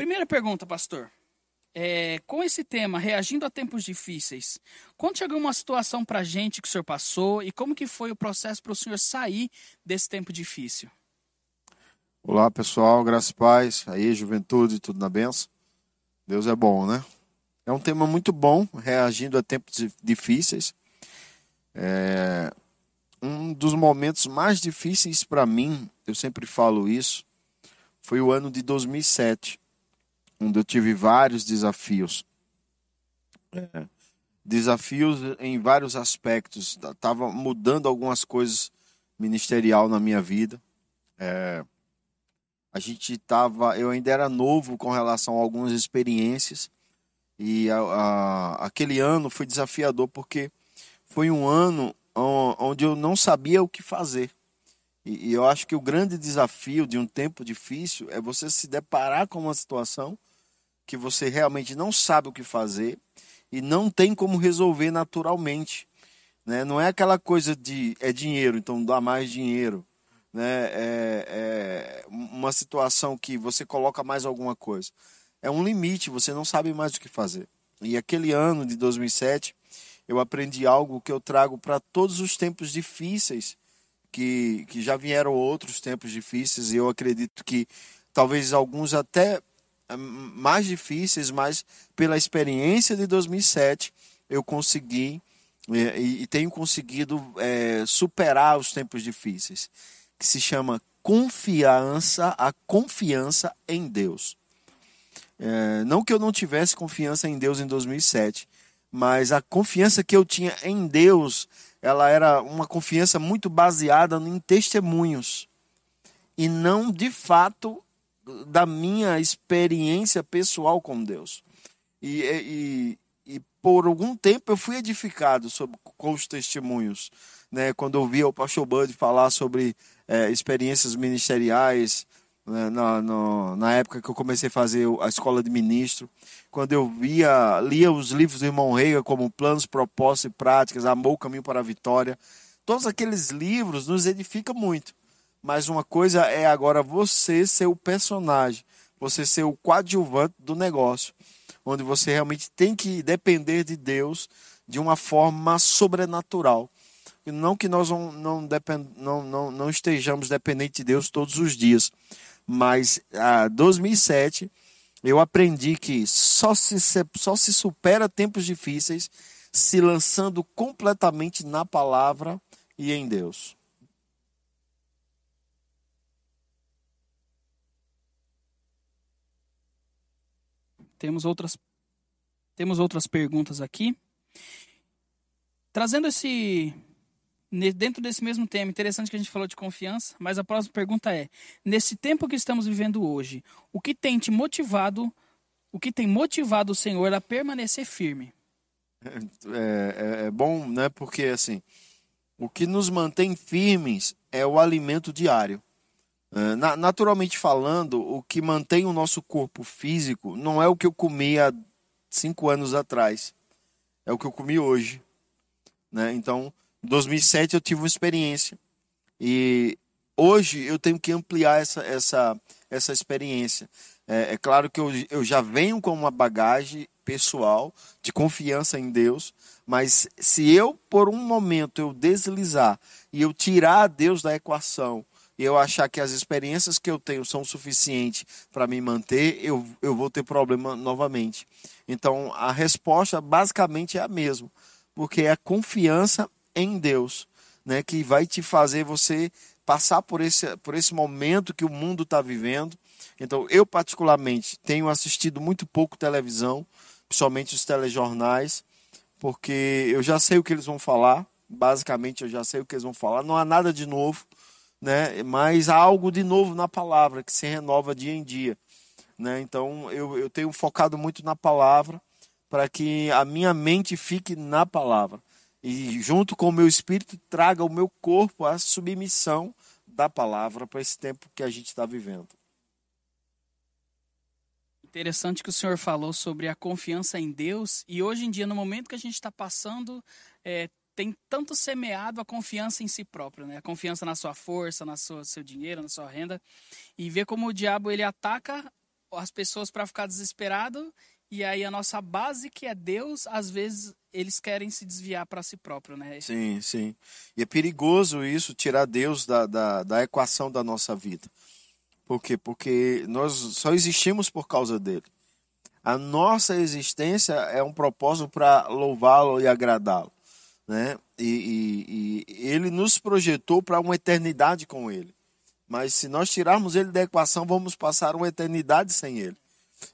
Primeira pergunta, pastor. É, com esse tema, reagindo a tempos difíceis, conte alguma situação para gente que o senhor passou e como que foi o processo para o senhor sair desse tempo difícil. Olá pessoal, graças e paz, aí juventude, tudo na benção. Deus é bom, né? É um tema muito bom, reagindo a tempos difíceis. É um dos momentos mais difíceis para mim, eu sempre falo isso, foi o ano de 2007 onde eu tive vários desafios. É. Desafios em vários aspectos. Estava mudando algumas coisas ministerial na minha vida. É, a gente estava, eu ainda era novo com relação a algumas experiências e a, a, aquele ano foi desafiador porque foi um ano onde eu não sabia o que fazer. E, e eu acho que o grande desafio de um tempo difícil é você se deparar com uma situação que você realmente não sabe o que fazer e não tem como resolver naturalmente. Né? Não é aquela coisa de é dinheiro, então dá mais dinheiro. Né? É, é uma situação que você coloca mais alguma coisa. É um limite, você não sabe mais o que fazer. E aquele ano de 2007, eu aprendi algo que eu trago para todos os tempos difíceis, que, que já vieram outros tempos difíceis, e eu acredito que talvez alguns até mais difíceis, mas pela experiência de 2007 eu consegui é, e, e tenho conseguido é, superar os tempos difíceis, que se chama confiança, a confiança em Deus. É, não que eu não tivesse confiança em Deus em 2007, mas a confiança que eu tinha em Deus, ela era uma confiança muito baseada em testemunhos e não de fato da minha experiência pessoal com Deus. E, e, e por algum tempo eu fui edificado sobre, com os testemunhos. Né? Quando eu via o pastor Bud falar sobre é, experiências ministeriais, né? na, no, na época que eu comecei a fazer a escola de ministro, quando eu via, lia os livros do irmão Reiga, como Planos, Propósitos e Práticas, Amor, Caminho para a Vitória, todos aqueles livros nos edificam muito. Mas uma coisa é agora você ser o personagem, você ser o coadjuvante do negócio, onde você realmente tem que depender de Deus de uma forma sobrenatural. Não que nós não, não, depend, não, não, não estejamos dependentes de Deus todos os dias, mas em 2007 eu aprendi que só se, só se supera tempos difíceis se lançando completamente na palavra e em Deus. Temos outras, temos outras perguntas aqui. Trazendo esse. Dentro desse mesmo tema, interessante que a gente falou de confiança, mas a próxima pergunta é: nesse tempo que estamos vivendo hoje, o que tem te motivado, o que tem motivado o Senhor a permanecer firme? É, é, é bom, né? Porque assim, o que nos mantém firmes é o alimento diário. É, naturalmente falando, o que mantém o nosso corpo físico não é o que eu comi há cinco anos atrás, é o que eu comi hoje. Né? Então, em 2007 eu tive uma experiência e hoje eu tenho que ampliar essa, essa, essa experiência. É, é claro que eu, eu já venho com uma bagagem pessoal de confiança em Deus, mas se eu por um momento eu deslizar e eu tirar Deus da equação e eu achar que as experiências que eu tenho são suficientes para me manter, eu, eu vou ter problema novamente. Então, a resposta basicamente é a mesma, porque é a confiança em Deus, né, que vai te fazer você passar por esse, por esse momento que o mundo está vivendo. Então, eu particularmente tenho assistido muito pouco televisão, principalmente os telejornais, porque eu já sei o que eles vão falar, basicamente eu já sei o que eles vão falar, não há nada de novo né? mas há algo de novo na palavra que se renova dia em dia. Né? Então eu, eu tenho focado muito na palavra para que a minha mente fique na palavra e junto com o meu espírito traga o meu corpo à submissão da palavra para esse tempo que a gente está vivendo. Interessante que o senhor falou sobre a confiança em Deus e hoje em dia no momento que a gente está passando é, tem tanto semeado a confiança em si próprio, né? A confiança na sua força, na sua seu dinheiro, na sua renda, e ver como o diabo ele ataca as pessoas para ficar desesperado e aí a nossa base que é Deus, às vezes eles querem se desviar para si próprio, né? Sim, sim. E é perigoso isso, tirar Deus da, da, da equação da nossa vida. Por quê? Porque nós só existimos por causa dele. A nossa existência é um propósito para louvá-lo e agradá-lo. Né? E, e, e ele nos projetou para uma eternidade com ele. Mas se nós tirarmos ele da equação, vamos passar uma eternidade sem ele.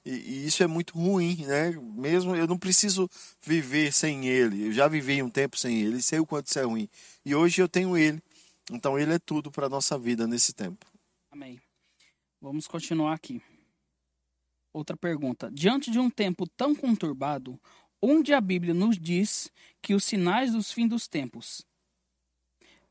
E, e, isso é muito ruim, né? Mesmo eu não preciso viver sem ele. Eu já vivi um tempo sem ele, sei o quanto isso é ruim. E hoje eu tenho ele. Então ele é tudo para nossa vida nesse tempo. Amém. Vamos continuar aqui. Outra pergunta. Diante de um tempo tão conturbado, onde a Bíblia nos diz que os sinais dos fins dos tempos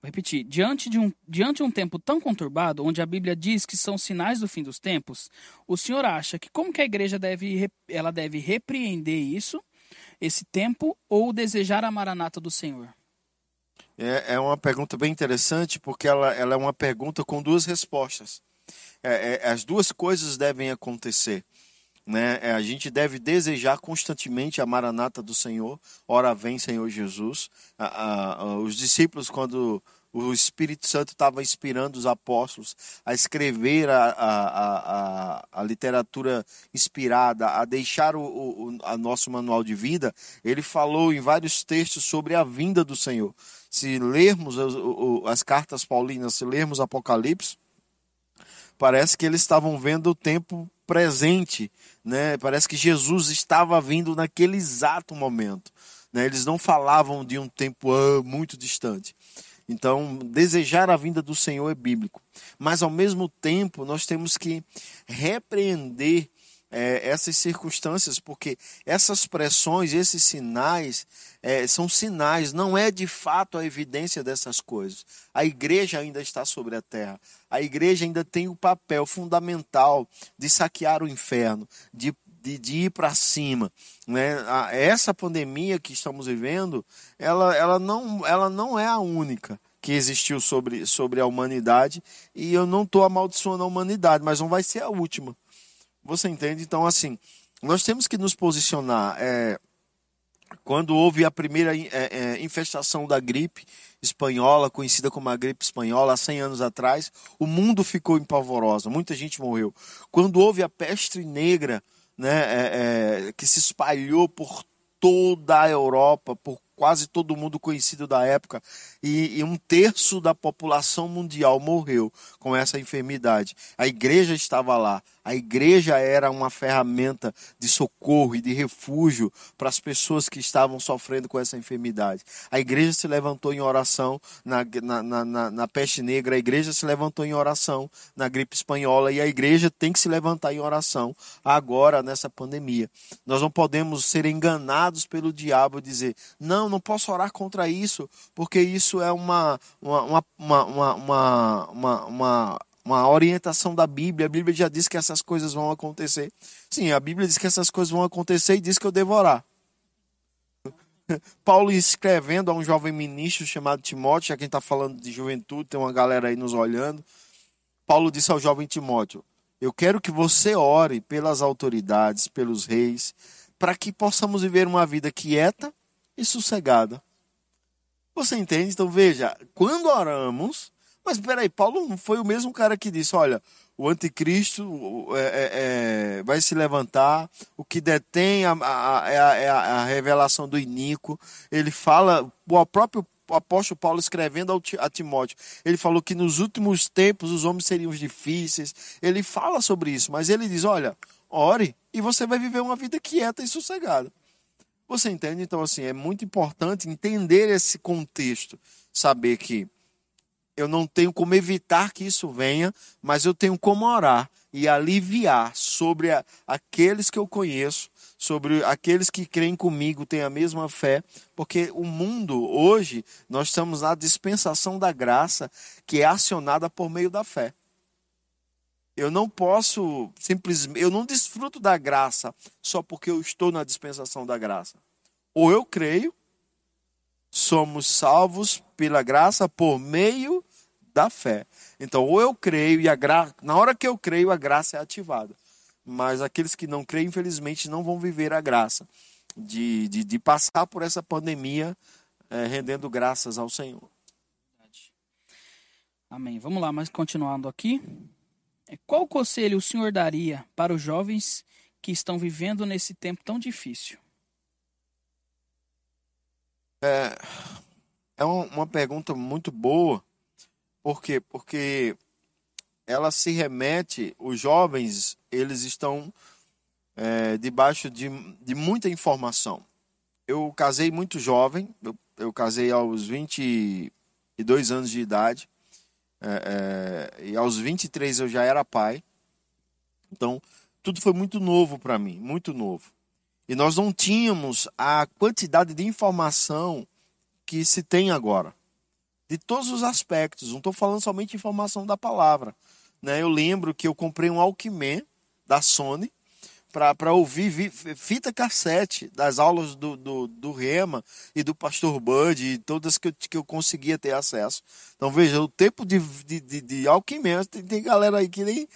Vou repetir. Diante de, um, diante de um tempo tão conturbado, onde a Bíblia diz que são sinais do fim dos tempos, o senhor acha que como que a igreja deve, ela deve repreender isso, esse tempo, ou desejar a maranata do Senhor? É, é uma pergunta bem interessante, porque ela, ela é uma pergunta com duas respostas. É, é, as duas coisas devem acontecer. Né? É, a gente deve desejar constantemente a maranata do Senhor. Ora vem, Senhor Jesus. os discípulos, quando o Espírito Santo estava inspirando os apóstolos a escrever a, a, a, a literatura inspirada, a deixar o, o a nosso manual de vida, ele falou em vários textos sobre a vinda do Senhor. Se lermos as, as cartas paulinas, se lermos Apocalipse, parece que eles estavam vendo o tempo presente, né? Parece que Jesus estava vindo naquele exato momento. Né? Eles não falavam de um tempo ah, muito distante. Então, desejar a vinda do Senhor é bíblico. Mas, ao mesmo tempo, nós temos que repreender é, essas circunstâncias, porque essas pressões, esses sinais, é, são sinais, não é de fato a evidência dessas coisas. A igreja ainda está sobre a terra. A igreja ainda tem o papel fundamental de saquear o inferno, de de, de, ir para cima. Né? Essa pandemia que estamos vivendo, ela, ela, não, ela não é a única que existiu sobre, sobre a humanidade e eu não estou amaldiçoando a humanidade, mas não vai ser a última. Você entende? Então, assim, nós temos que nos posicionar. É, quando houve a primeira é, é, infestação da gripe espanhola, conhecida como a gripe espanhola, há 100 anos atrás, o mundo ficou empavoroso, muita gente morreu. Quando houve a peste negra, né, é, é, que se espalhou por toda a Europa, por quase todo mundo conhecido da época, e, e, um terço da população mundial morreu com essa enfermidade. A igreja estava lá, a igreja era uma ferramenta de socorro e de refúgio para as pessoas que estavam sofrendo com essa enfermidade. A igreja se levantou em oração na, na, na, na peste negra, a igreja se levantou em oração na gripe espanhola e a igreja tem que se levantar em oração agora nessa pandemia. Nós não podemos ser enganados pelo diabo e dizer: não, não posso orar contra isso, porque isso é uma, uma, uma, uma, uma, orientação da Bíblia. A Bíblia já diz que essas coisas vão acontecer. Sim, a Bíblia diz que essas coisas vão acontecer e diz que eu devo orar. Paulo escrevendo a um jovem ministro chamado Timóteo, já quem está falando de juventude, tem uma galera aí nos olhando. Paulo disse ao jovem Timóteo: Eu quero que você ore pelas autoridades, pelos reis, para que possamos viver uma vida quieta e sossegada. Você entende? Então veja, quando oramos, mas peraí, Paulo foi o mesmo cara que disse: olha, o anticristo é, é, é, vai se levantar, o que detém a, a, a, é a, a revelação do iníquo. Ele fala, o próprio apóstolo Paulo escrevendo a Timóteo, ele falou que nos últimos tempos os homens seriam difíceis. Ele fala sobre isso, mas ele diz: olha, ore e você vai viver uma vida quieta e sossegada. Você entende? Então, assim, é muito importante entender esse contexto, saber que eu não tenho como evitar que isso venha, mas eu tenho como orar e aliviar sobre a, aqueles que eu conheço, sobre aqueles que creem comigo, têm a mesma fé, porque o mundo hoje nós estamos na dispensação da graça que é acionada por meio da fé. Eu não posso simplesmente, eu não desfruto da graça só porque eu estou na dispensação da graça. Ou eu creio, somos salvos pela graça por meio da fé. Então, ou eu creio e a gra... na hora que eu creio, a graça é ativada. mas aqueles que não creem, infelizmente, não vão viver a graça de, de, de passar por essa pandemia é, rendendo graças ao Senhor. Amém. Vamos lá, mas continuando aqui. Qual conselho o senhor daria para os jovens que estão vivendo nesse tempo tão difícil? É, é uma pergunta muito boa. Por quê? Porque ela se remete, os jovens, eles estão é, debaixo de, de muita informação. Eu casei muito jovem, eu, eu casei aos 22 anos de idade, é, é, e aos 23 eu já era pai. Então, tudo foi muito novo para mim, muito novo. E nós não tínhamos a quantidade de informação que se tem agora. De todos os aspectos. Não estou falando somente de informação da palavra. Né? Eu lembro que eu comprei um Alckmin da Sony para ouvir fita cassete das aulas do, do, do, Rema e do Pastor Bud e todas que eu, que eu conseguia ter acesso. Então veja, o tempo de, de, de, de Alckmin, tem, tem galera aí que nem.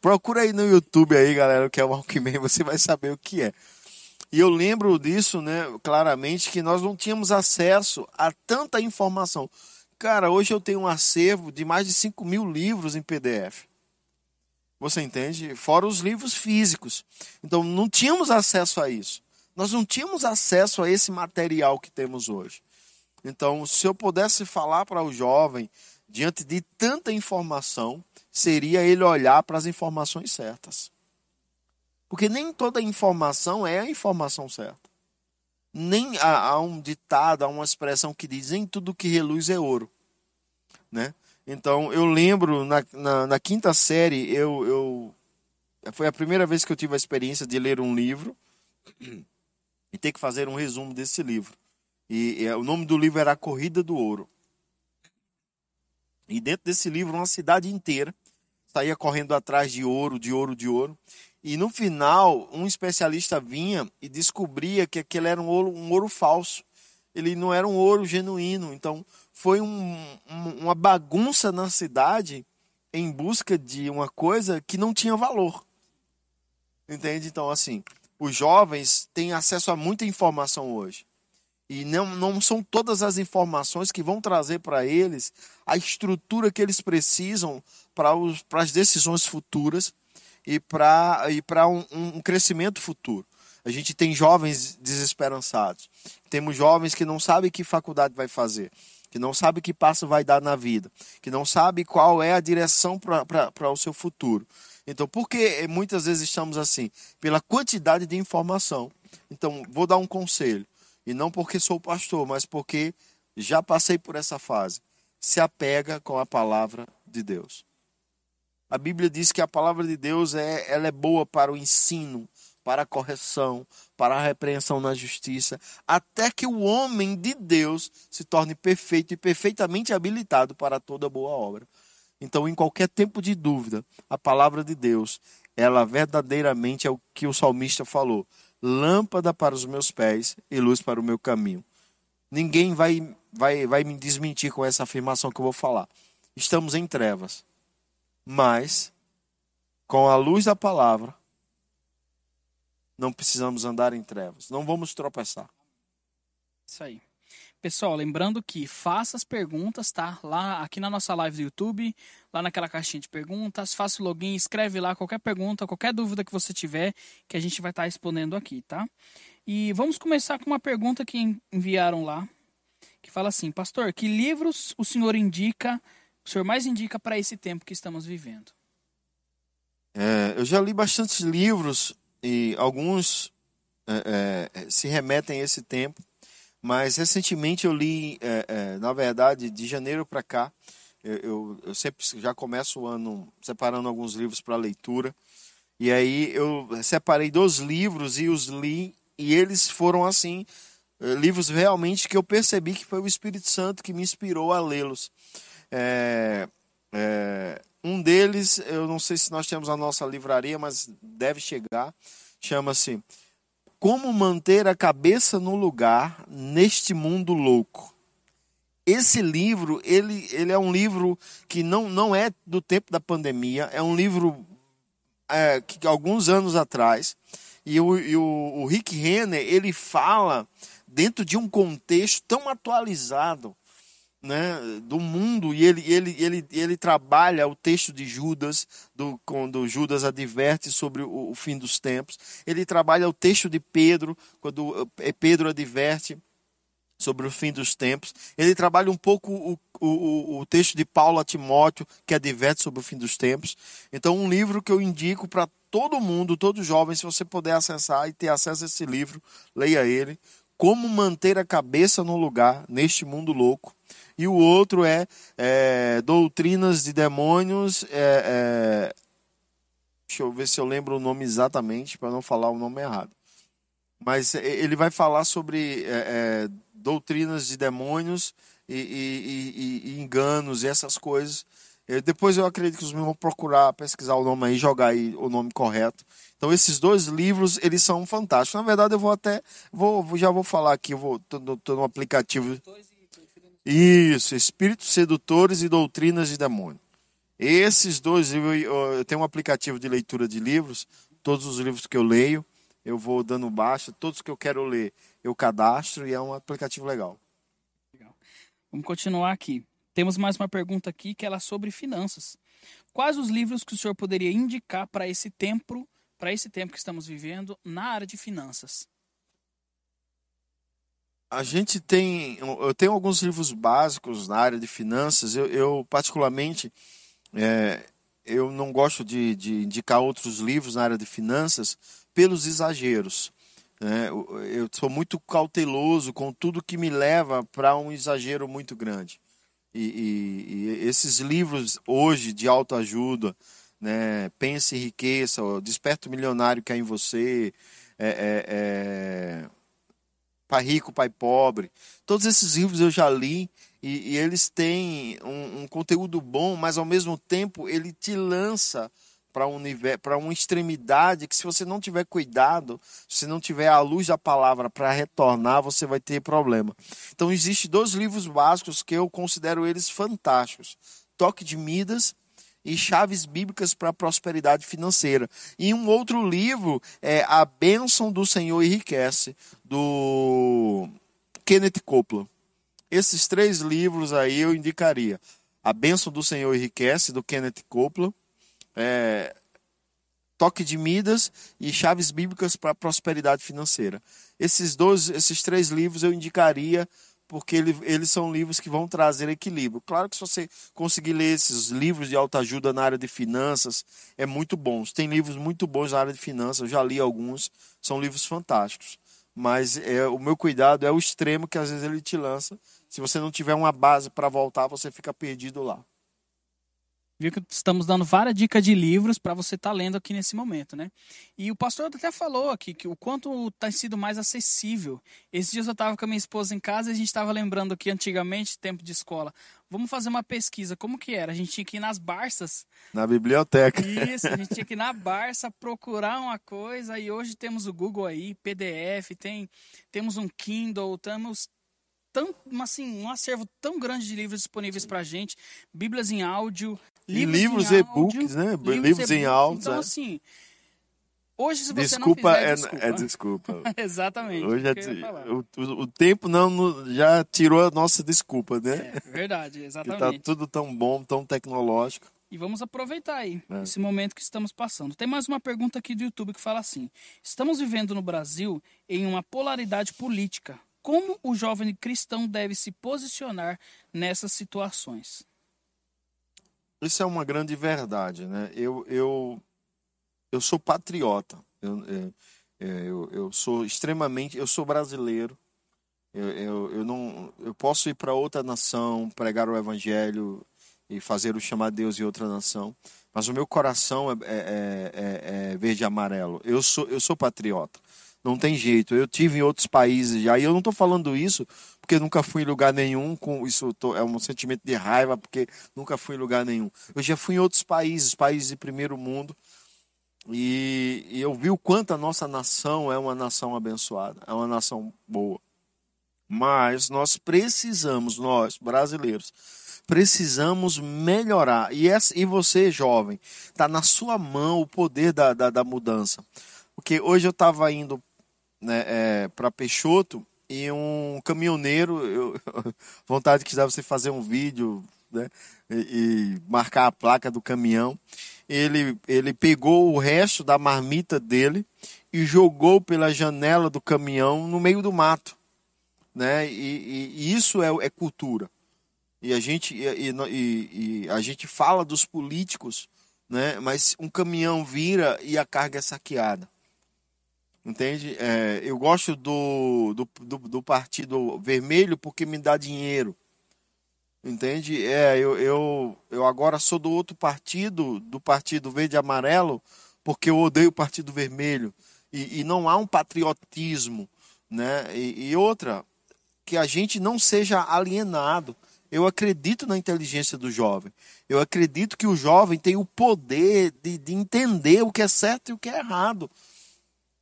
Procura aí no YouTube aí, galera, o que é o Alckmin, você vai saber o que é. E eu lembro disso, né, claramente, que nós não tínhamos acesso a tanta informação. Cara, hoje eu tenho um acervo de mais de 5 mil livros em PDF. Você entende? Fora os livros físicos. Então, não tínhamos acesso a isso. Nós não tínhamos acesso a esse material que temos hoje. Então, se eu pudesse falar para o jovem, diante de tanta informação, seria ele olhar para as informações certas. Porque nem toda informação é a informação certa. Nem há, há um ditado, há uma expressão que diz: nem tudo que reluz é ouro. Né? Então, eu lembro, na, na, na quinta série, eu, eu, foi a primeira vez que eu tive a experiência de ler um livro e ter que fazer um resumo desse livro. E, e o nome do livro era A Corrida do Ouro. E dentro desse livro, uma cidade inteira saía correndo atrás de ouro, de ouro, de ouro. E no final, um especialista vinha e descobria que aquele era um ouro, um ouro falso. Ele não era um ouro genuíno. Então, foi um, uma bagunça na cidade em busca de uma coisa que não tinha valor. Entende? Então, assim, os jovens têm acesso a muita informação hoje. E não, não são todas as informações que vão trazer para eles a estrutura que eles precisam para, as decisões futuras e para e um, um crescimento futuro. A gente tem jovens desesperançados. Temos jovens que não sabem que faculdade vai fazer, que não sabem que passo vai dar na vida, que não sabem qual é a direção para o seu futuro. Então, por que muitas vezes estamos assim? Pela quantidade de informação. Então, vou dar um conselho. E não porque sou pastor, mas porque já passei por essa fase. Se apega com a palavra de Deus. A Bíblia diz que a palavra de Deus é, ela é boa para o ensino, para a correção, para a repreensão na justiça, até que o homem de Deus se torne perfeito e perfeitamente habilitado para toda boa obra. Então, em qualquer tempo de dúvida, a palavra de Deus, ela verdadeiramente é o que o salmista falou: lâmpada para os meus pés e luz para o meu caminho. Ninguém vai, vai, vai me desmentir com essa afirmação que eu vou falar. Estamos em trevas mas, com a luz da palavra, não precisamos andar em trevas. Não vamos tropeçar. Isso aí. Pessoal, lembrando que faça as perguntas, tá? Lá aqui na nossa live do YouTube, lá naquela caixinha de perguntas, faça o login, escreve lá qualquer pergunta, qualquer dúvida que você tiver, que a gente vai estar tá respondendo aqui, tá? E vamos começar com uma pergunta que enviaram lá, que fala assim: Pastor, que livros o senhor indica o senhor mais indica para esse tempo que estamos vivendo? É, eu já li bastantes livros e alguns é, é, se remetem a esse tempo, mas recentemente eu li, é, é, na verdade, de janeiro para cá, eu, eu, eu, sempre já começo o ano separando alguns livros para leitura, e aí eu separei dois livros e os li, e eles foram assim, é, livros realmente que eu percebi que foi o Espírito Santo que me inspirou a lê-los. É, é, um deles, eu não sei se nós temos a nossa livraria, mas deve chegar. Chama-se Como Manter a Cabeça no Lugar neste Mundo Louco. Esse livro, ele, ele é um livro que não, não é do tempo da pandemia, é um livro é, que, alguns anos atrás. E o, e o, o Rick Renner, ele fala dentro de um contexto tão atualizado né, do mundo e ele, ele, ele, ele trabalha o texto de Judas, do, quando Judas adverte sobre o, o fim dos tempos. Ele trabalha o texto de Pedro, quando eh, Pedro adverte sobre o fim dos tempos. Ele trabalha um pouco o, o, o texto de Paulo a Timóteo, que adverte sobre o fim dos tempos. Então, um livro que eu indico para todo mundo, todo jovem, se você puder acessar e ter acesso a esse livro, leia ele. Como manter a cabeça no lugar neste mundo louco. E o outro é, é Doutrinas de Demônios. É, é, deixa eu ver se eu lembro o nome exatamente, para não falar o nome errado. Mas é, ele vai falar sobre é, é, doutrinas de demônios e, e, e, e, enganos e essas coisas. Depois eu acredito que os meus vão procurar pesquisar o nome aí, jogar aí o nome correto. Então esses dois livros, eles são fantásticos. Na verdade eu vou até, vou, já vou falar aqui, eu vou, tô, tô no aplicativo. Isso, Espíritos Sedutores e Doutrinas de Demônio. Esses dois livros, eu tenho um aplicativo de leitura de livros, todos os livros que eu leio, eu vou dando baixa, todos que eu quero ler, eu cadastro e é um aplicativo legal. legal. Vamos continuar aqui. Temos mais uma pergunta aqui que ela é sobre finanças. Quais os livros que o senhor poderia indicar para esse tempo, para esse tempo que estamos vivendo na área de finanças? A gente tem, eu tenho alguns livros básicos na área de finanças. Eu, eu particularmente, é, eu não gosto de, de indicar outros livros na área de finanças pelos exageros. Né? Eu sou muito cauteloso com tudo que me leva para um exagero muito grande. E, e, e, esses livros hoje de autoajuda, né? Pense em riqueza, Desperta Milionário que é em você, é, é, é... Pai Rico, Pai Pobre. Todos esses livros eu já li e, e eles têm um, um conteúdo bom, mas ao mesmo tempo ele te lança para um para uma extremidade que se você não tiver cuidado, se não tiver a luz da palavra para retornar, você vai ter problema. Então existem dois livros básicos que eu considero eles fantásticos: Toque de Midas e Chaves Bíblicas para a Prosperidade Financeira. E um outro livro é A Bênção do Senhor Enriquece, do Kenneth Copeland. Esses três livros aí eu indicaria. A Bênção do Senhor Enriquece, do Kenneth Copeland é, Toque de Midas e Chaves Bíblicas para a Prosperidade Financeira. Esses dois, esses três livros eu indicaria porque ele, eles são livros que vão trazer equilíbrio. Claro que se você conseguir ler esses livros de autoajuda na área de finanças, é muito bom. Tem livros muito bons na área de finanças, eu já li alguns, são livros fantásticos. Mas é, o meu cuidado é o extremo que às vezes ele te lança. Se você não tiver uma base para voltar, você fica perdido lá. Viu que estamos dando várias dicas de livros para você estar tá lendo aqui nesse momento, né? E o pastor até falou aqui que o quanto tem sido mais acessível. Esses dias eu estava com a minha esposa em casa e a gente estava lembrando que antigamente, tempo de escola, vamos fazer uma pesquisa. Como que era? A gente tinha que ir nas Barças. Na biblioteca. Isso, a gente tinha que ir na Barça procurar uma coisa e hoje temos o Google aí, PDF, tem, temos um Kindle, temos tão, assim, um acervo tão grande de livros disponíveis para gente, bíblias em áudio, livros, livros e-books, né? Livros, livros em áudio. Então, é. assim, hoje se você desculpa, não fizer, é, desculpa. é desculpa. Exatamente. Hoje é, o, o, o, tempo não já tirou a nossa desculpa, né? É, verdade, exatamente. Que tá tudo tão bom, tão tecnológico. E vamos aproveitar aí é. esse momento que estamos passando. Tem mais uma pergunta aqui do YouTube que fala assim: Estamos vivendo no Brasil em uma polaridade política. Como o jovem cristão deve se posicionar nessas situações? Isso é uma grande verdade, né? Eu, eu, eu sou patriota. Eu, é, é, eu, eu sou extremamente. Eu sou brasileiro. Eu, eu, eu não, eu posso ir para outra nação, pregar o evangelho e fazer o chamar Deus em outra nação, mas o meu coração é, é, é, é verde e amarelo. Eu sou, eu sou patriota. Não tem jeito. Eu tive em outros países já. E eu não estou falando isso porque nunca fui em lugar nenhum. Com isso tô, é um sentimento de raiva porque nunca fui em lugar nenhum. Eu já fui em outros países, países de primeiro mundo. E, e eu vi o quanto a nossa nação é uma nação abençoada, é uma nação boa. Mas nós precisamos, nós brasileiros, precisamos melhorar. E, essa, e você, jovem, está na sua mão o poder da, da, da mudança. Porque hoje eu estava indo né, é, para Peixoto e um caminhoneiro, eu, vontade que dá você fazer um vídeo né, e, e, marcar a placa do caminhão. Ele, ele pegou o resto da marmita dele e jogou pela janela do caminhão no meio do mato. Né? E, e, e isso é, é, cultura. E a gente, e, a gente fala dos políticos, né? mas um caminhão vira e a carga é saqueada. Entende? É, eu gosto do, do, do, do, Partido Vermelho porque me dá dinheiro. Entende? É, eu, eu, eu agora sou do outro partido, do Partido Verde e Amarelo, porque eu odeio o Partido Vermelho. E, e não há um patriotismo. Né? E, e outra, que a gente não seja alienado. Eu acredito na inteligência do jovem. Eu acredito que o jovem tem o poder de, de entender o que é certo e o que é errado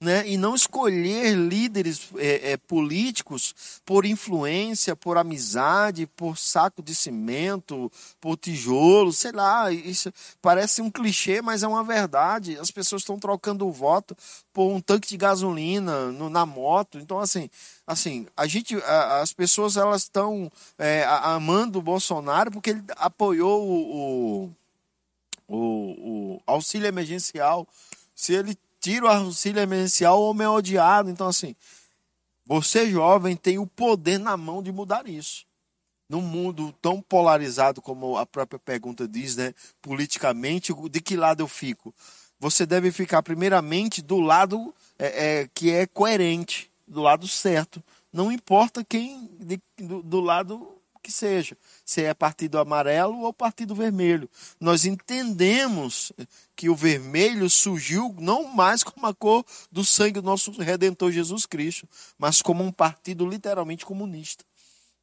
né, e não escolher líderes é, é, políticos por influência, por amizade, por saco de cimento, por tijolo, sei lá. Isso parece um clichê, mas é uma verdade. As pessoas estão trocando o voto por um tanque de gasolina no, na moto. Então, assim, assim, a gente, a, as pessoas elas estão é, amando o Bolsonaro porque ele apoiou o, o, o, o auxílio emergencial. Se ele tira o auxílio emergencial, o homem é odiado. Então, assim, você jovem tem o poder na mão de mudar isso. Num mundo tão polarizado como a própria pergunta diz, né? Politicamente, de que lado eu fico? Você deve ficar primeiramente do lado é, é, que é coerente, do lado certo. Não importa quem de, do, do lado que seja, se é partido amarelo ou partido vermelho. Nós entendemos que o vermelho surgiu não mais como a cor do sangue do nosso redentor Jesus Cristo, mas como um partido literalmente comunista.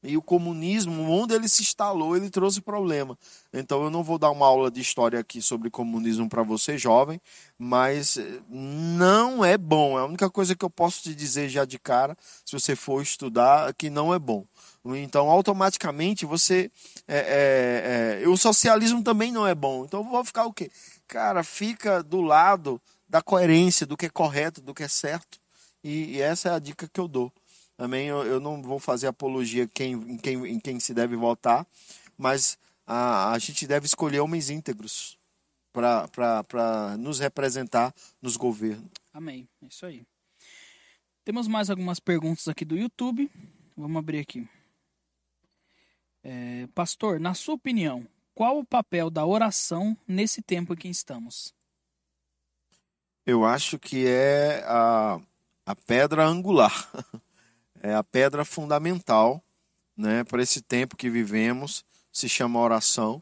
E o comunismo, onde ele se instalou, ele trouxe problema. Então eu não vou dar uma aula de história aqui sobre comunismo para você, jovem, mas eh, não é bom. É a única coisa que eu posso te dizer já de cara, se você for estudar, que não é bom. Então, automaticamente você. É, é, é, o socialismo também não é bom. Então, vou ficar o quê? Cara, fica do lado da coerência, do que é correto, do que é certo. E, e essa é a dica que eu dou. Também eu, eu não vou fazer apologia quem, em, quem, em quem se deve votar, mas a, a gente deve escolher homens íntegros para nos representar nos governos. Amém. É isso aí. Temos mais algumas perguntas aqui do YouTube. Vamos abrir aqui. É, pastor, na sua opinião, qual o papel da oração nesse tempo em que estamos? Eu acho que é a, a pedra angular, é a pedra fundamental né, para esse tempo que vivemos, se chama oração.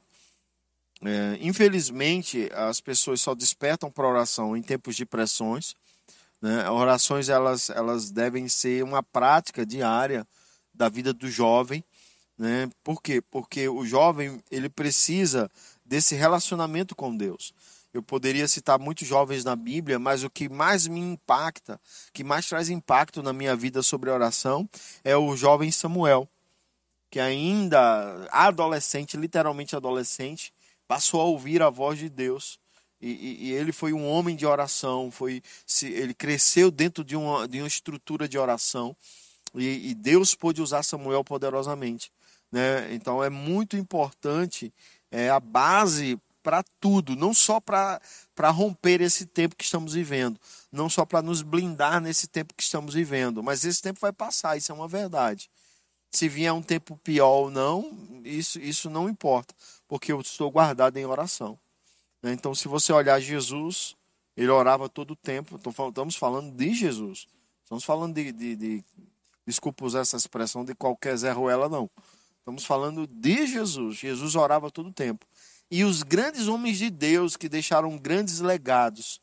É, infelizmente, as pessoas só despertam para oração em tempos de pressões. Né? Orações elas, elas devem ser uma prática diária da vida do jovem né? Por quê? Porque o jovem ele precisa desse relacionamento com Deus. Eu poderia citar muitos jovens na Bíblia, mas o que mais me impacta, que mais traz impacto na minha vida sobre a oração, é o jovem Samuel, que ainda adolescente, literalmente adolescente, passou a ouvir a voz de Deus. E, e, e ele foi um homem de oração, foi, ele cresceu dentro de uma, de uma estrutura de oração. E, e Deus pôde usar Samuel poderosamente. Né? Então é muito importante é, a base para tudo, não só para romper esse tempo que estamos vivendo, não só para nos blindar nesse tempo que estamos vivendo, mas esse tempo vai passar, isso é uma verdade. Se vier um tempo pior ou não, isso, isso não importa, porque eu estou guardado em oração. Né? Então, se você olhar Jesus, ele orava todo o tempo, estamos falando de Jesus, estamos falando de, de, de desculpa usar essa expressão, de qualquer Zé Ruela, não. Estamos falando de Jesus. Jesus orava todo o tempo. E os grandes homens de Deus que deixaram grandes legados,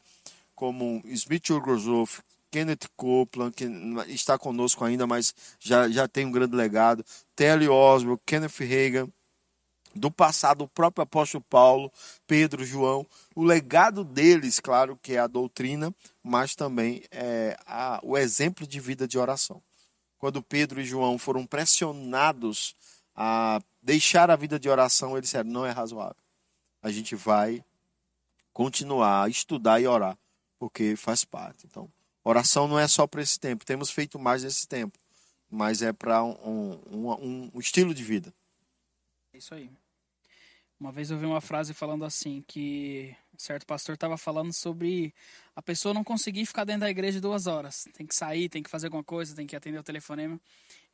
como Smith Wigglesworth, Kenneth Copeland, que está conosco ainda, mas já, já tem um grande legado, Telly Oswald, Kenneth Reagan, do passado o próprio apóstolo Paulo, Pedro, João, o legado deles, claro que é a doutrina, mas também é a, o exemplo de vida de oração. Quando Pedro e João foram pressionados a deixar a vida de oração, eles disseram, não é razoável. A gente vai continuar a estudar e orar, porque faz parte. Então, oração não é só para esse tempo. Temos feito mais nesse tempo, mas é para um, um, um, estilo de vida. É isso aí. Uma vez eu vi uma frase falando assim que certo pastor estava falando sobre a pessoa não conseguir ficar dentro da igreja duas horas. Tem que sair, tem que fazer alguma coisa, tem que atender o telefonema.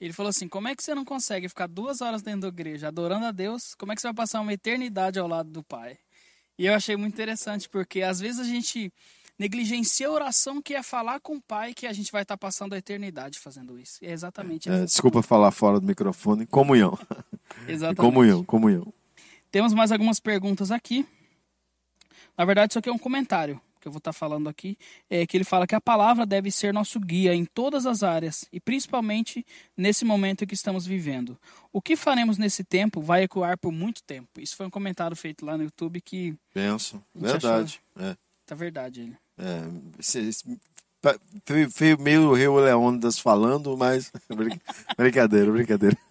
Ele falou assim: como é que você não consegue ficar duas horas dentro da igreja adorando a Deus? Como é que você vai passar uma eternidade ao lado do Pai? E eu achei muito interessante porque às vezes a gente negligencia a oração que é falar com o Pai que a gente vai estar passando a eternidade fazendo isso. é exatamente é, Desculpa falar fora do microfone. Comunhão. Exatamente. comunhão, comunhão. Temos mais algumas perguntas aqui. Na verdade, isso aqui é um comentário que eu vou estar falando aqui. É que ele fala que a palavra deve ser nosso guia em todas as áreas e principalmente nesse momento que estamos vivendo. O que faremos nesse tempo vai ecoar por muito tempo. Isso foi um comentário feito lá no YouTube que. Penso. Verdade. Achou... É. Tá verdade ele. É, Veio meio Rio Leônidas falando, mas. brincadeira, brincadeira.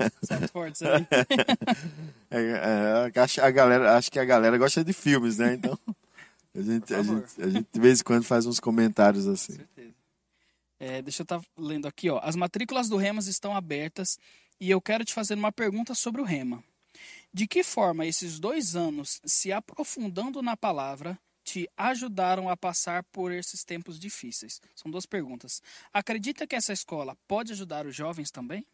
É, é, a galera, acho que a galera gosta de filmes, né? Então. A gente, a gente, a gente de vez em quando faz uns comentários assim. Com certeza. É, deixa eu estar tá lendo aqui, ó. As matrículas do Remas estão abertas e eu quero te fazer uma pergunta sobre o Rema. De que forma esses dois anos se aprofundando na palavra te ajudaram a passar por esses tempos difíceis? São duas perguntas. Acredita que essa escola pode ajudar os jovens também?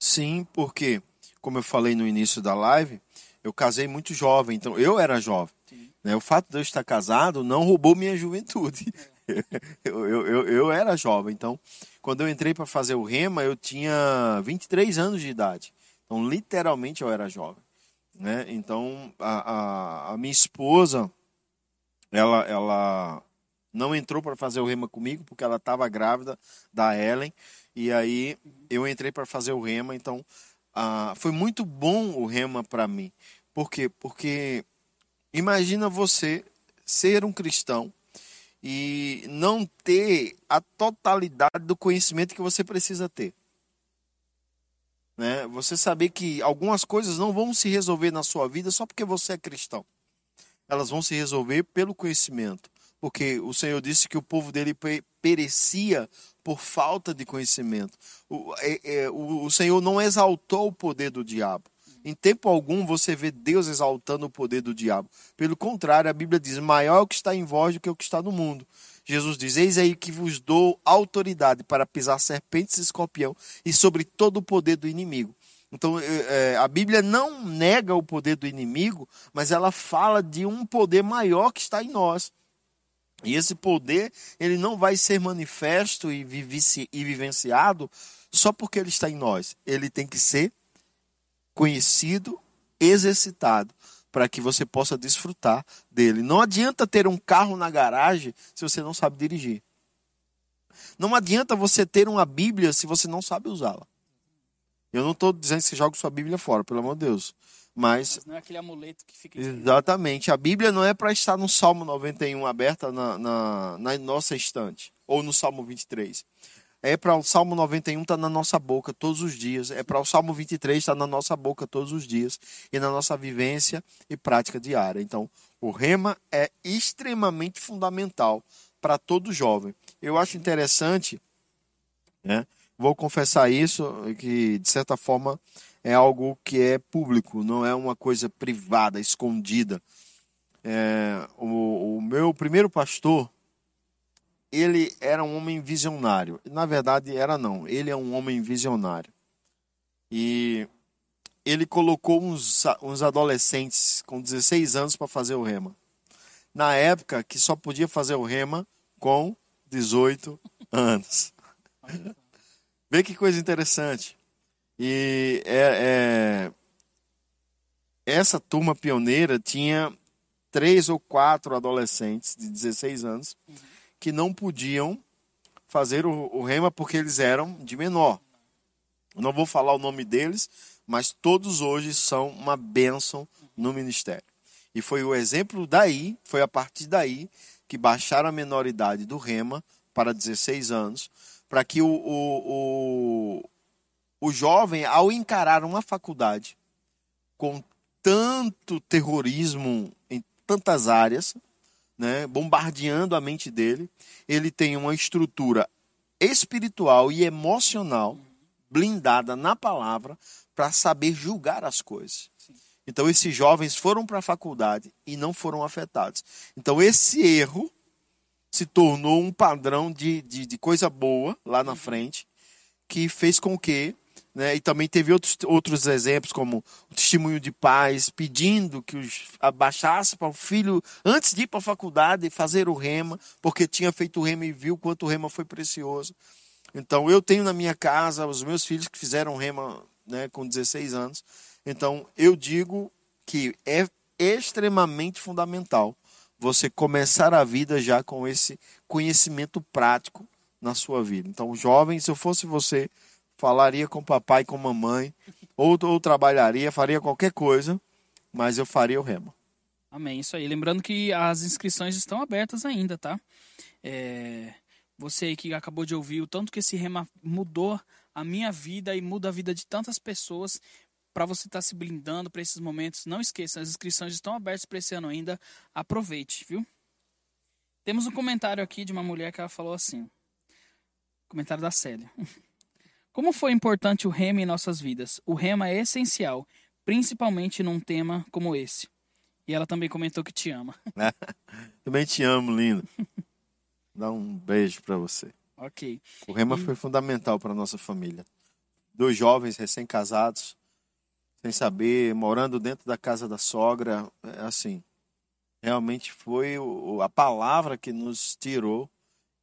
Sim, porque, como eu falei no início da live, eu casei muito jovem, então eu era jovem. Né? O fato de eu estar casado não roubou minha juventude. É. eu, eu, eu, eu, era jovem, então, quando eu entrei para fazer o Rema, eu tinha 23 anos de idade. Então, literalmente, eu era jovem. Né? Então, a, a, a minha esposa, ela, ela não entrou para fazer o rema comigo porque ela estava grávida da Ellen e aí eu entrei para fazer o rema então ah, foi muito bom o rema para mim por quê porque imagina você ser um cristão e não ter a totalidade do conhecimento que você precisa ter né? Você saber que algumas coisas não vão se resolver na sua vida só porque você é cristão elas vão se resolver pelo conhecimento. Porque o Senhor disse que o povo dele perecia por falta de conhecimento. O, é, é, o, o Senhor não exaltou o poder do diabo. Em tempo algum você vê Deus exaltando o poder do diabo. Pelo contrário, a Bíblia diz: maior é o que está em vós do que o que está no mundo. Jesus diz: Eis aí que vos dou autoridade para pisar serpentes e escorpião e sobre todo o poder do inimigo. Então, é, a Bíblia não nega o poder do inimigo, mas ela fala de um poder maior que está em nós. E esse poder, ele não vai ser manifesto e vivenciado só porque ele está em nós. Ele tem que ser conhecido, exercitado, para que você possa desfrutar dele. Não adianta ter um carro na garagem se você não sabe dirigir. Não adianta você ter uma Bíblia se você não sabe usá-la. Eu não estou dizendo que você joga sua Bíblia fora, pelo amor de Deus. Mas, Mas não é aquele amuleto que fica. Exatamente. A Bíblia não é para estar no Salmo 91 aberta na, na, na, nossa estante, ou no Salmo 23. É para o Salmo 91 estar tá na nossa boca todos os dias. É para o Salmo 23 estar tá na nossa boca todos os dias. E na nossa vivência e prática diária. Então, o rema é extremamente fundamental para todo jovem. Eu acho interessante, né? vou confessar isso, que de certa forma é algo que é público, não é uma coisa privada, escondida. É, o, o, meu primeiro pastor, ele era um homem visionário. Na verdade, era não, ele é um homem visionário. E ele colocou uns, uns adolescentes com 16 anos para fazer o rema. Na época que só podia fazer o rema com 18 anos. Vê que coisa interessante. E é, é, essa turma pioneira tinha três ou quatro adolescentes de 16 anos uhum. Que não podiam fazer o, o, rema porque eles eram de menor. Não vou falar o nome deles, mas todos hoje são uma bênção no ministério. E foi o exemplo daí, foi a partir daí que baixaram a menoridade do rema para 16 anos, para que o, o, o, o jovem, ao encarar uma faculdade, com tanto terrorismo em tantas áreas, né, bombardeando a mente dele. Ele tem uma estrutura espiritual e emocional blindada na palavra para saber julgar as coisas. Então esses jovens foram para a faculdade e não foram afetados. Então esse erro se tornou um padrão de, de, de coisa boa lá na frente, que fez com que né? E também teve outros, outros exemplos, como o testemunho de pais pedindo que os abaixasse para o filho, antes de ir para a faculdade, fazer o rema, porque tinha feito o rema e viu quanto o rema foi precioso. Então, eu tenho na minha casa os meus filhos que fizeram rema né, com 16 anos. Então, eu digo que é extremamente fundamental você começar a vida já com esse conhecimento prático na sua vida. Então, jovem, se eu fosse você, falaria com papai com mamãe, ou, ou trabalharia, faria qualquer coisa, mas eu faria o remo. Amém, isso aí. Lembrando que as inscrições estão abertas ainda, tá? É... Você que acabou de ouvir o tanto que esse rema mudou a minha vida e muda a vida de tantas pessoas para você estar tá se blindando para esses momentos. Não esqueça, as inscrições estão abertas para esse ano ainda. Aproveite, viu? Temos um comentário aqui de uma mulher que ela falou assim. Comentário da Célia. Como foi importante o rema em nossas vidas? O rema é essencial, principalmente num tema como esse. E ela também comentou que te ama. também te amo, lindo. Dá um beijo para você. Ok. O rema e... foi fundamental para nossa família. Dois jovens recém-casados, sem saber, morando dentro da casa da sogra, é assim. Realmente foi a palavra que nos tirou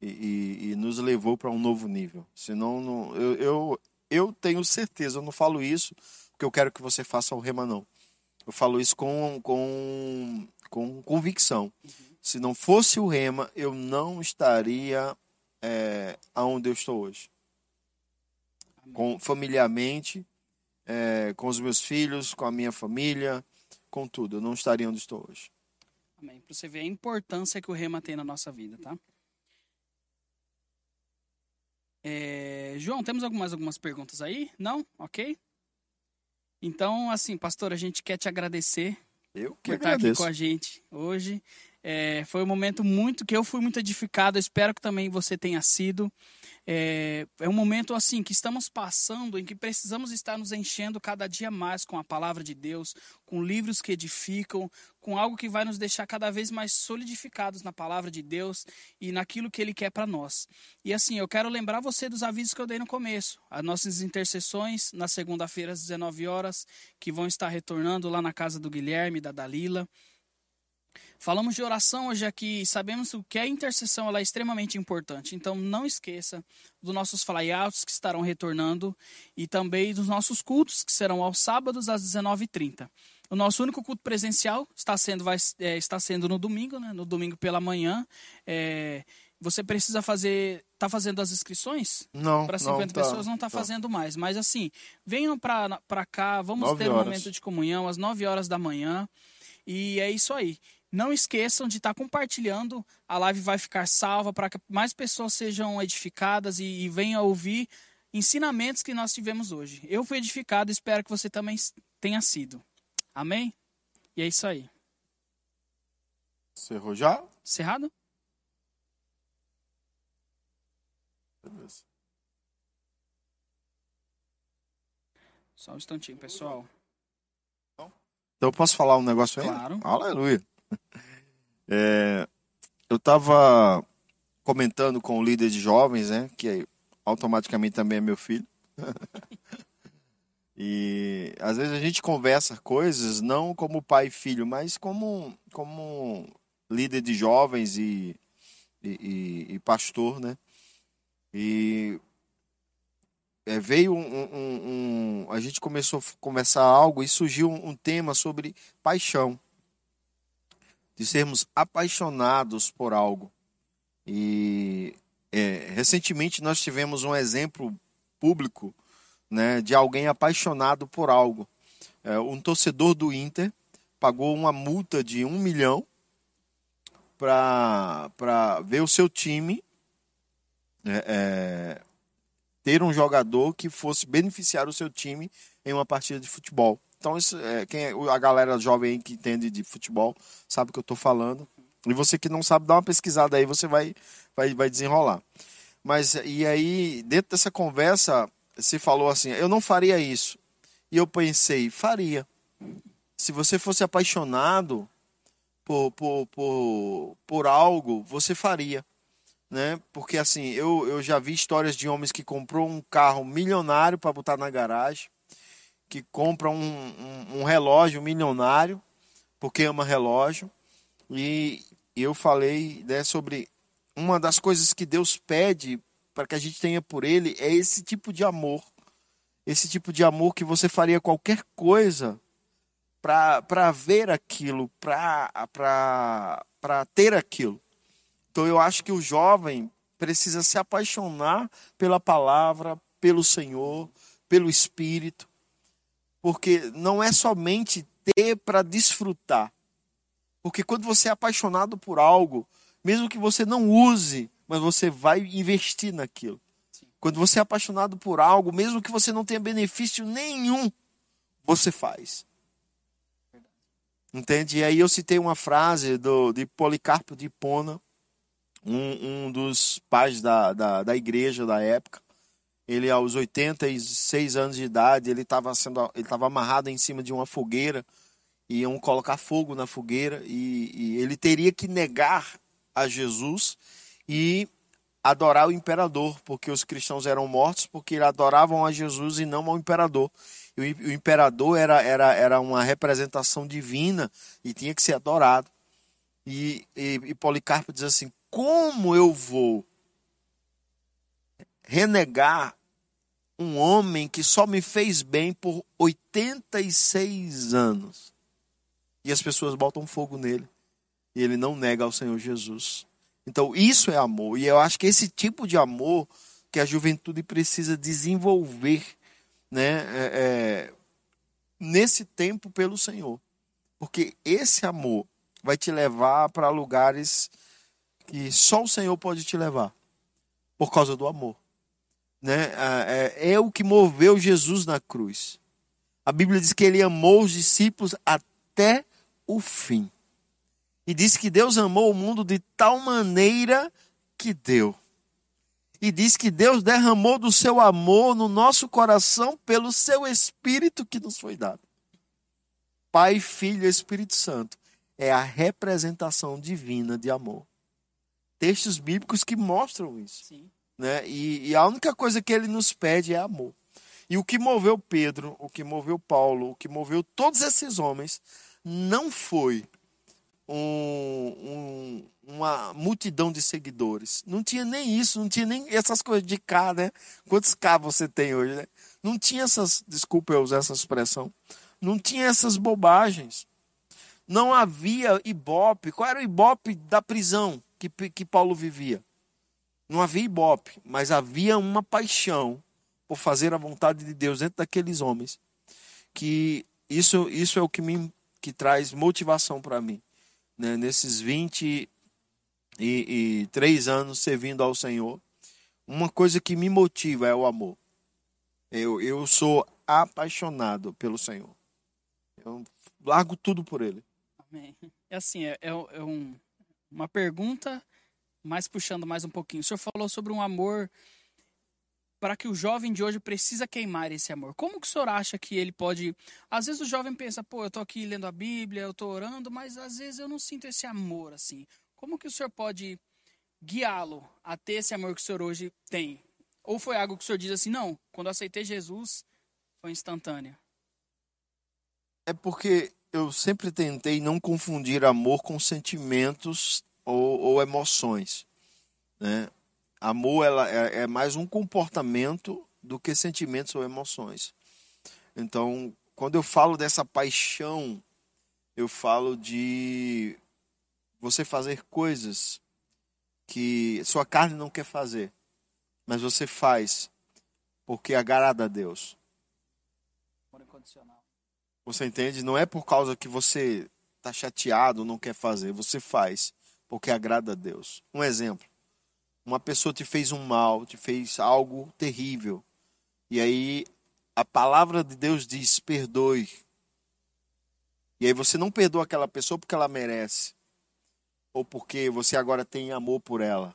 e, e, e nos levou para um novo nível. Senão, não, eu, eu, eu tenho certeza, eu não falo isso porque eu quero que você faça o rema, não. Eu falo isso com, com, com convicção. Uhum. Se não fosse o rema, eu não estaria é, aonde eu estou hoje. Com, familiarmente, é, com os meus filhos, com a minha família, com tudo. Eu não estaria onde estou hoje. Amém. Para você ver a importância que o rema tem na nossa vida, tá? É, João, temos algumas, algumas perguntas aí? Não? Ok? Então, assim, pastor, a gente quer te agradecer eu por estar aqui com a gente hoje. É, foi um momento muito que eu fui muito edificado. Espero que também você tenha sido. É, é um momento assim que estamos passando em que precisamos estar nos enchendo cada dia mais com a palavra de Deus, com livros que edificam, com algo que vai nos deixar cada vez mais solidificados na palavra de Deus e naquilo que Ele quer para nós. E assim, eu quero lembrar você dos avisos que eu dei no começo. As nossas intercessões na segunda-feira às 19 horas, que vão estar retornando lá na casa do Guilherme, da Dalila. Falamos de oração hoje aqui, sabemos que a intercessão ela é extremamente importante, então não esqueça dos nossos flyouts que estarão retornando e também dos nossos cultos que serão aos sábados às 19h30. O nosso único culto presencial está sendo, vai, é, está sendo no domingo, né? no domingo pela manhã. É, você precisa fazer. Está fazendo as inscrições? Não. Para 50 não, tá, pessoas não está tá. fazendo mais. Mas assim, venham para cá, vamos ter um momento de comunhão às 9 horas da manhã. E é isso aí. Não esqueçam de estar compartilhando. A live vai ficar salva para que mais pessoas sejam edificadas e, e venham ouvir ensinamentos que nós tivemos hoje. Eu fui edificado, espero que você também tenha sido. Amém? E é isso aí. Cerrou já? Cerrado? Beleza. Só um instantinho, pessoal. Então, eu posso falar um negócio aí? Claro. Aleluia. É, eu estava comentando com o líder de jovens, né, que automaticamente também é meu filho. e às vezes a gente conversa coisas não como pai e filho, mas como, como líder de jovens e, e, e, e pastor, né? E é, veio um, um, um, A gente começou a conversar algo e surgiu um, tema sobre paixão de sermos apaixonados por algo. E é, recentemente nós tivemos um exemplo público né, de alguém apaixonado por algo. É, um torcedor do Inter pagou uma multa de um milhão para ver o seu time é, é, ter um jogador que fosse beneficiar o seu time em uma partida de futebol. Então, isso, é, quem é, a galera jovem que entende de futebol sabe o que eu estou falando. E você que não sabe, dá uma pesquisada aí, você vai, vai, vai desenrolar. Mas, e aí, dentro dessa conversa, se falou assim: eu não faria isso. E eu pensei: faria. Se você fosse apaixonado por, por, por, por algo, você faria. Né? Porque assim, eu, eu já vi histórias de homens que comprou um carro milionário para botar na garagem, que compram um, um, um relógio milionário porque ama relógio. E eu falei né, sobre uma das coisas que Deus pede para que a gente tenha por Ele é esse tipo de amor. Esse tipo de amor que você faria qualquer coisa para ver aquilo, para ter aquilo. Então eu acho que o jovem precisa se apaixonar pela palavra, pelo Senhor, pelo Espírito, porque não é somente ter para desfrutar. Porque quando você é apaixonado por algo, mesmo que você não use, mas você vai investir naquilo. Sim. Quando você é apaixonado por algo, mesmo que você não tenha benefício nenhum, você faz. Entende? E aí eu citei uma frase do, de Policarpo de Hipona, um, um dos pais da, da, da igreja da época. Ele, aos 86 anos de idade, ele estava sendo ele estava amarrado em cima de uma fogueira, iam colocar fogo na fogueira, e, e ele teria que negar a Jesus e adorar o imperador, porque os cristãos eram mortos porque adoravam a Jesus e não ao imperador. E o imperador era, era, era uma representação divina e tinha que ser adorado. E, e, e Policarpo diz assim: como eu vou renegar um homem que só me fez bem por 86 anos? E as pessoas botam fogo nele. E ele não nega ao Senhor Jesus. Então, isso é amor. E eu acho que esse tipo de amor que a juventude precisa desenvolver né, é, é, nesse tempo pelo Senhor. Porque esse amor vai te levar para lugares que só o Senhor pode te levar, por causa do amor. Né? É, é o que moveu Jesus na cruz. A Bíblia diz que ele amou os discípulos até o fim. E diz que Deus amou o mundo de tal maneira que deu. E diz que Deus derramou do seu amor no nosso coração pelo seu Espírito que nos foi dado. Pai, Filho e Espírito Santo é a representação divina de amor textos bíblicos que mostram isso. Sim. Né? E, e, a única coisa que ele nos pede é amor. E o que moveu Pedro, o que moveu Paulo, o que moveu todos esses homens, não foi um, um, uma multidão de seguidores. Não tinha nem isso, não tinha nem essas coisas de cá, né? Quantos K você tem hoje, né? Não tinha essas, desculpa eu usar essa expressão, não tinha essas bobagens. Não havia ibope. Qual era o ibope da prisão? que, que Paulo vivia. Não havia ibope, mas havia uma paixão por fazer a vontade de Deus dentro daqueles homens. Que isso, isso é o que me que traz motivação para mim. Né? Nesses 23 anos servindo ao Senhor, uma coisa que me motiva é o amor. Eu, eu sou apaixonado pelo Senhor. Eu largo tudo por Ele. Amém. É assim, é, é, é um, uma pergunta, mas puxando mais um pouquinho. O senhor falou sobre um amor para que o jovem de hoje precisa queimar esse amor. Como que o senhor acha que ele pode... Às vezes o jovem pensa, pô, eu estou aqui lendo a Bíblia, eu estou orando, mas às vezes eu não sinto esse amor assim. Como que o senhor pode guiá-lo a ter esse amor que o senhor hoje tem? Ou foi algo que o senhor diz assim, não, quando eu aceitei Jesus, foi instantâneo? É porque eu sempre tentei não confundir amor com sentimentos ou, ou emoções. Né? Amor ela é, é, mais um comportamento do que sentimentos ou emoções. Então, quando eu falo dessa paixão, eu falo de você fazer coisas que sua carne não quer fazer, mas você faz porque agrada a Deus. Você entende? Não é por causa que você está chateado, não quer fazer. Você faz porque agrada a Deus. Um exemplo: uma pessoa te fez um mal, te fez algo terrível. E aí a palavra de Deus diz: perdoe, E aí você não perdoa aquela pessoa porque ela merece. Ou porque você agora tem amor por ela.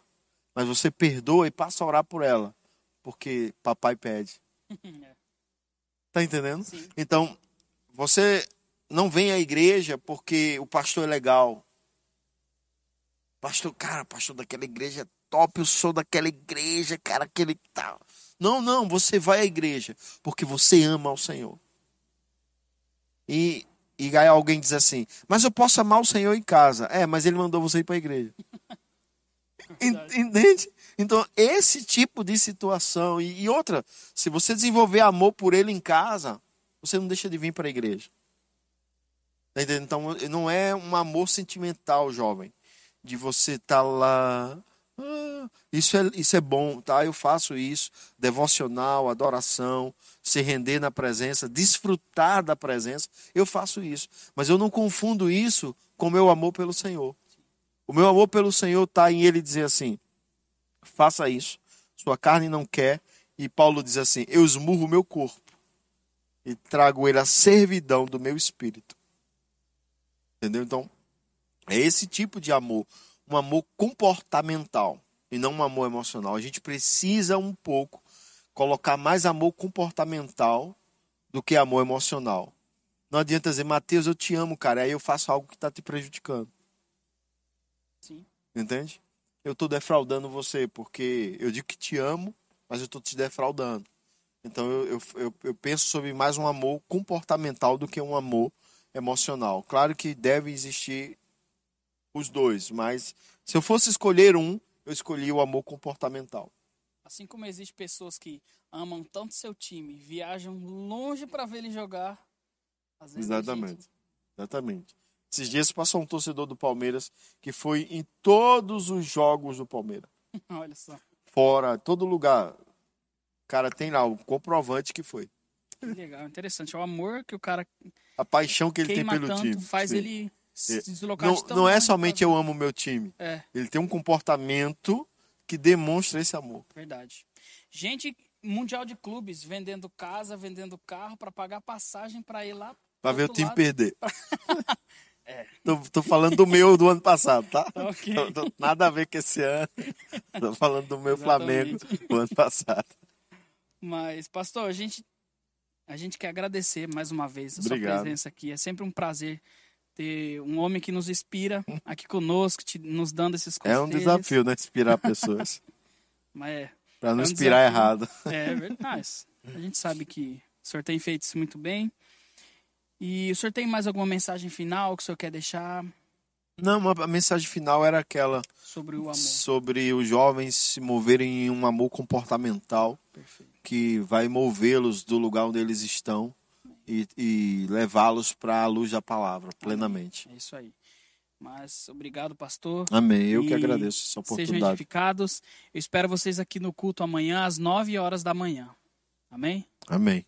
Mas você perdoa e passa a orar por ela. Porque papai pede. Tá entendendo? Sim. Então, você não vem à igreja porque o pastor é legal. Pastor, cara, pastor daquela igreja é top, eu sou daquela igreja, cara, aquele tal. Não, não, você vai à igreja porque você ama ao Senhor. E, e aí alguém diz assim, mas eu posso amar o Senhor em casa. É, mas ele mandou você ir para a igreja. Entende? Então, esse tipo de situação. E, e outra, se você desenvolver amor por ele em casa, você não deixa de vir para a igreja. Tá entendendo? Então, não é um amor sentimental, jovem. De você estar lá. "Ah, isso, é, isso é bom, tá? Eu faço isso. Devocional, adoração, se render na presença, desfrutar da presença. Eu faço isso. Mas eu não confundo isso com meu amor pelo Senhor. O meu amor pelo Senhor está em ele dizer assim: faça isso, sua carne não quer. E Paulo diz assim: eu esmurro o meu corpo e trago ele à servidão do meu espírito. Entendeu? Então, é esse tipo de amor, um amor comportamental e não um amor emocional. A gente precisa um pouco colocar mais amor comportamental do que amor emocional. Não adianta dizer, Mateus, eu te amo, cara, aí eu faço algo que está te prejudicando. Sim. Entende? Eu estou defraudando você porque eu digo que te amo, mas eu estou te defraudando. Então eu, eu, eu, eu penso sobre mais um amor comportamental do que um amor emocional. Claro que deve existir os dois, mas se eu fosse escolher um, eu escolhi o amor comportamental. Assim como existem pessoas que amam tanto seu time, viajam longe para ver ele jogar. Às vezes a Exatamente. Exatamente. Esses dias passou um torcedor do Palmeiras que foi em todos os jogos do Palmeiras. Olha só, Fora, todo lugar. O cara tem lá o comprovante que foi. que legal, interessante. É o amor que o cara A paixão que ele tem pelo tanto time. faz Sim. ele se deslocar Não, de não é somente eu amo o meu time. É, Ele tem um comportamento que demonstra esse amor. verdade. Gente, mundial de clubes vendendo casa, vendendo carro para pagar passagem para ir lá Pra do ver o time lado. perder. É. Tô, tô falando do meu do ano passado, tá? Tá ok. Tô- tô- nada a ver com esse ano. Tô falando do meu Exatamente. Flamengo do ano passado. Mas, pastor, a gente, a gente quer agradecer mais uma vez a Obrigado. sua presença aqui. É sempre um prazer ter um homem que nos inspira aqui conosco, te- nos dando esses É conselhos. um desafio, né? Inspirar pessoas. Mas é, Pra não É um inspirar desafio. errado. é verdade. A gente sabe que o senhor tem feito isso muito bem. E o senhor tem mais alguma mensagem final que o senhor quer deixar Não, a mensagem final era aquela sobre o amor? sobre os jovens se moverem em um amor comportamental Perfeito. que vai movê-los do lugar onde eles estão e, e levá-los para a luz da palavra plenamente. É isso aí. Mas obrigado, pastor. Amém. Eu que E agradeço essa Sejam oportunidade. edificados. Eu espero vocês aqui no culto amanhã às 9 horas da manhã. Amém? Amém.